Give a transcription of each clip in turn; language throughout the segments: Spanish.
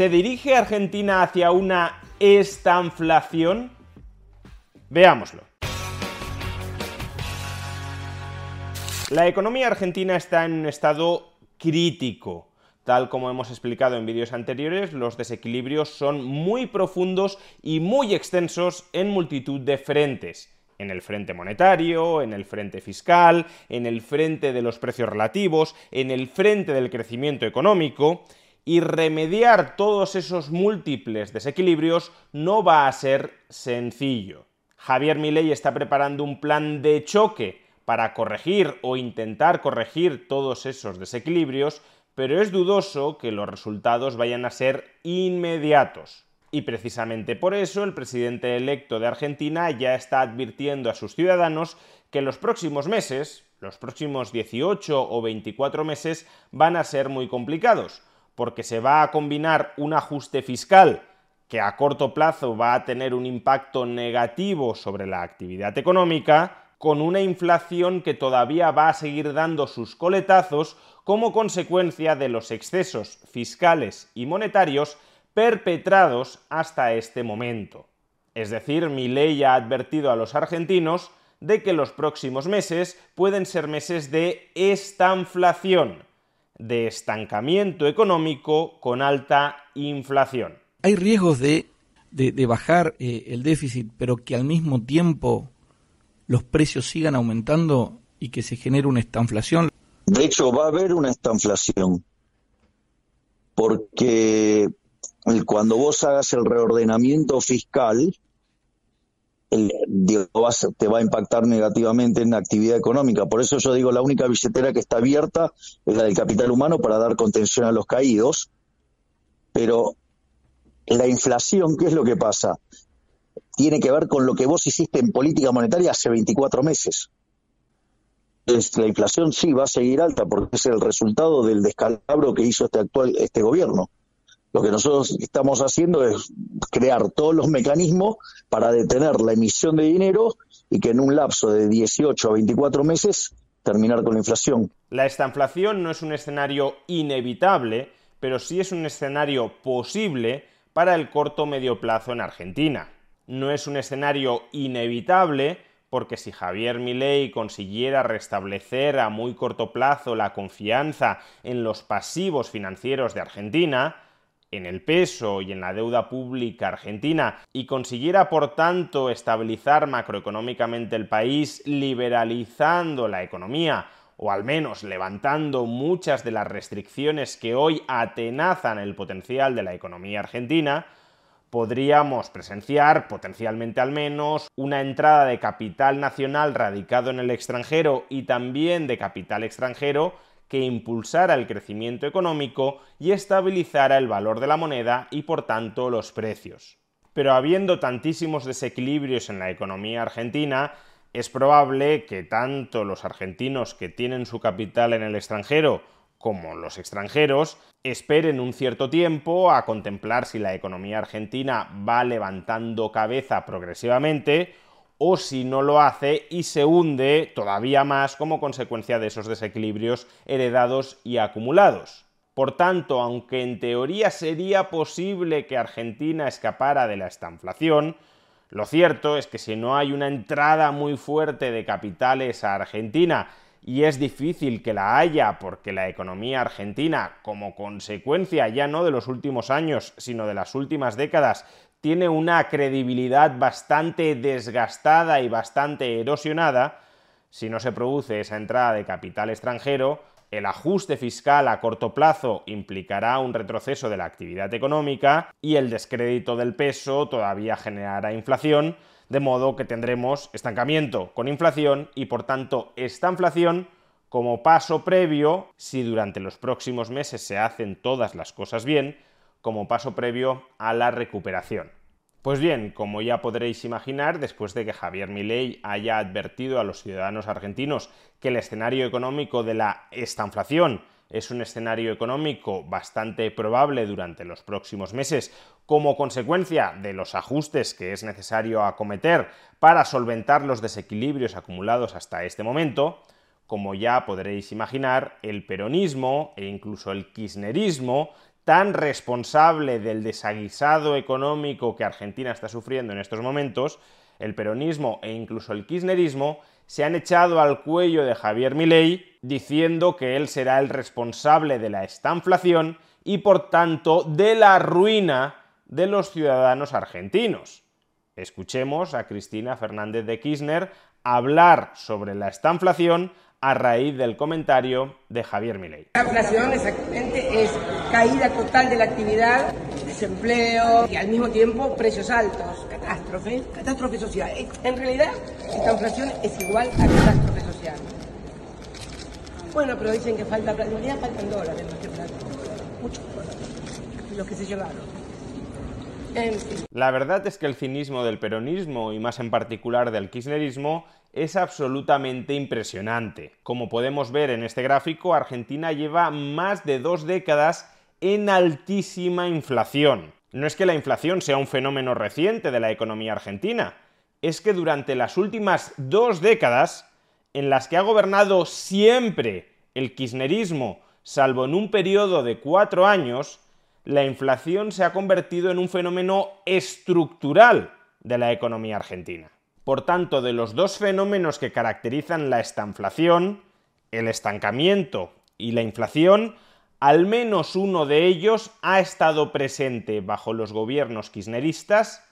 ¿Se dirige Argentina hacia una estanflación? Veámoslo. La economía argentina está en un estado crítico. Tal como hemos explicado en vídeos anteriores, los desequilibrios son muy profundos y muy extensos en multitud de frentes. En el frente monetario, en el frente fiscal, en el frente de los precios relativos, en el frente del crecimiento económico, y remediar todos esos múltiples desequilibrios no va a ser sencillo. Javier Milei está preparando un plan de choque para corregir o intentar corregir todos esos desequilibrios, pero es dudoso que los resultados vayan a ser inmediatos. Y precisamente por eso el presidente electo de Argentina ya está advirtiendo a sus ciudadanos que los próximos meses, los próximos 18 o 24 meses, van a ser muy complicados, porque se va a combinar un ajuste fiscal que a corto plazo va a tener un impacto negativo sobre la actividad económica, con una inflación que todavía va a seguir dando sus coletazos como consecuencia de los excesos fiscales y monetarios perpetrados hasta este momento. Es decir, mi ley ha advertido a los argentinos de que los próximos meses pueden ser meses de estanflación, de estancamiento económico con alta inflación. Hay riesgos de, bajar eh, el déficit, pero que al mismo tiempo los precios sigan aumentando y que se genere una estanflación? De hecho, va a haber una estanflación, porque cuando vos hagas el reordenamiento fiscal, te va a impactar negativamente en la actividad económica. Por eso yo digo, la única billetera que está abierta es la del capital humano para dar contención a los caídos. Pero la inflación, ¿qué es lo que pasa? tiene que ver con lo que vos hiciste en política monetaria hace 24 meses. la inflación sí va a seguir alta porque es el resultado del descalabro que hizo este actual este gobierno. Lo que nosotros estamos haciendo es crear todos los mecanismos para detener la emisión de dinero y que en un lapso de 18 a 24 meses terminar con la inflación. La estanflación no es un escenario inevitable, pero sí es un escenario posible para el corto medio plazo en Argentina no es un escenario inevitable, porque si Javier Milei consiguiera restablecer a muy corto plazo la confianza en los pasivos financieros de Argentina, en el peso y en la deuda pública argentina y consiguiera por tanto estabilizar macroeconómicamente el país liberalizando la economía o al menos levantando muchas de las restricciones que hoy atenazan el potencial de la economía argentina, podríamos presenciar, potencialmente al menos, una entrada de capital nacional radicado en el extranjero y también de capital extranjero que impulsara el crecimiento económico y estabilizara el valor de la moneda y por tanto los precios. Pero habiendo tantísimos desequilibrios en la economía argentina, es probable que tanto los argentinos que tienen su capital en el extranjero como los extranjeros, esperen un cierto tiempo a contemplar si la economía argentina va levantando cabeza progresivamente o si no lo hace y se hunde todavía más como consecuencia de esos desequilibrios heredados y acumulados. Por tanto, aunque en teoría sería posible que Argentina escapara de la estanflación, lo cierto es que si no hay una entrada muy fuerte de capitales a Argentina y es difícil que la haya porque la economía argentina, como consecuencia ya no de los últimos años, sino de las últimas décadas, tiene una credibilidad bastante desgastada y bastante erosionada, si no se produce esa entrada de capital extranjero, el ajuste fiscal a corto plazo implicará un retroceso de la actividad económica y el descrédito del peso todavía generará inflación, de modo que tendremos estancamiento con inflación y por tanto esta inflación como paso previo, si durante los próximos meses se hacen todas las cosas bien, como paso previo a la recuperación. Pues bien, como ya podréis imaginar, después de que Javier Milei haya advertido a los ciudadanos argentinos que el escenario económico de la estanflación es un escenario económico bastante probable durante los próximos meses como consecuencia de los ajustes que es necesario acometer para solventar los desequilibrios acumulados hasta este momento, como ya podréis imaginar, el peronismo e incluso el kirchnerismo tan responsable del desaguisado económico que Argentina está sufriendo en estos momentos, el peronismo e incluso el kirchnerismo se han echado al cuello de Javier Milei diciendo que él será el responsable de la estanflación y por tanto de la ruina de los ciudadanos argentinos. Escuchemos a Cristina Fernández de Kirchner hablar sobre la estanflación a raíz del comentario de Javier Milei. La inflación exactamente es caída total de la actividad, desempleo y al mismo tiempo precios altos, catástrofe, catástrofe social. En realidad, esta inflación es igual a catástrofe social. Bueno, pero dicen que falta plata. En realidad faltan dólares más que plata. Muchos dólares. Los que se llevaron. La verdad es que el cinismo del peronismo y más en particular del kirchnerismo es absolutamente impresionante. Como podemos ver en este gráfico, Argentina lleva más de dos décadas en altísima inflación. No es que la inflación sea un fenómeno reciente de la economía argentina, es que durante las últimas dos décadas, en las que ha gobernado siempre el kirchnerismo, salvo en un periodo de cuatro años, la inflación se ha convertido en un fenómeno estructural de la economía argentina. Por tanto, de los dos fenómenos que caracterizan la estanflación, el estancamiento y la inflación, al menos uno de ellos ha estado presente bajo los gobiernos kirchneristas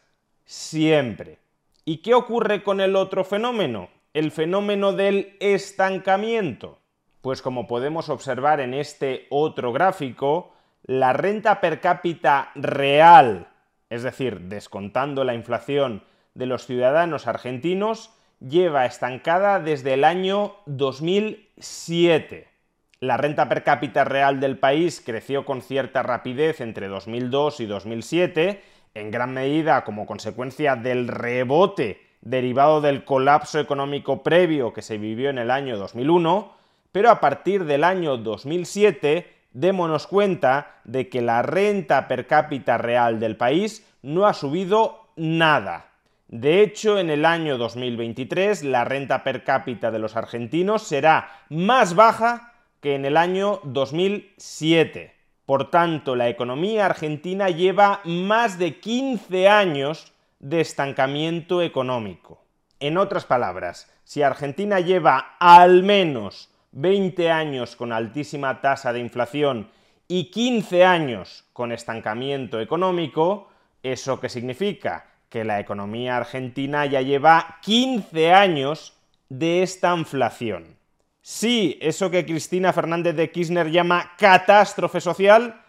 siempre. ¿Y qué ocurre con el otro fenómeno? El fenómeno del estancamiento. Pues como podemos observar en este otro gráfico, la renta per cápita real, es decir, descontando la inflación de los ciudadanos argentinos, lleva estancada desde el año 2007. La renta per cápita real del país creció con cierta rapidez entre 2002 y 2007, en gran medida como consecuencia del rebote derivado del colapso económico previo que se vivió en el año 2001, pero a partir del año 2007 démonos cuenta de que la renta per cápita real del país no ha subido nada. De hecho, en el año 2023 la renta per cápita de los argentinos será más baja que en el año 2007. Por tanto, la economía argentina lleva más de 15 años de estancamiento económico. En otras palabras, si Argentina lleva al menos 20 años con altísima tasa de inflación y 15 años con estancamiento económico, ¿eso qué significa? Que la economía argentina ya lleva 15 años de esta inflación. Sí, eso que Cristina Fernández de Kirchner llama catástrofe social,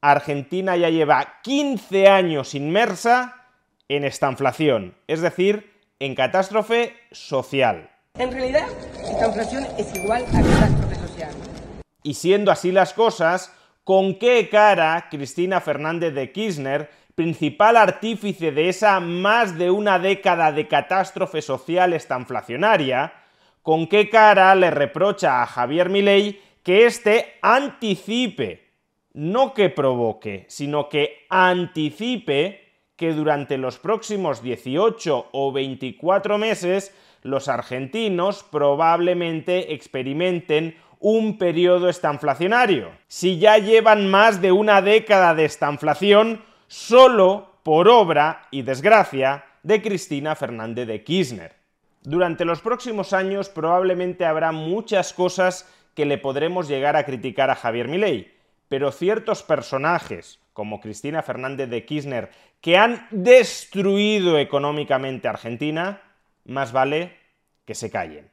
Argentina ya lleva 15 años inmersa en esta inflación, es decir, en catástrofe social. En realidad, esta inflación es igual a catástrofe social. Y siendo así las cosas, ¿con qué cara Cristina Fernández de Kirchner, principal artífice de esa más de una década de catástrofe social estanflacionaria, con qué cara le reprocha a Javier Milei que éste anticipe, no que provoque, sino que anticipe que durante los próximos 18 o 24 meses los argentinos probablemente experimenten un periodo estanflacionario. Si ya llevan más de una década de estanflación, solo por obra y desgracia de Cristina Fernández de Kirchner. Durante los próximos años probablemente habrá muchas cosas que le podremos llegar a criticar a Javier Milei, pero ciertos personajes, como Cristina Fernández de Kirchner, que han destruido económicamente a Argentina, más vale que se callen.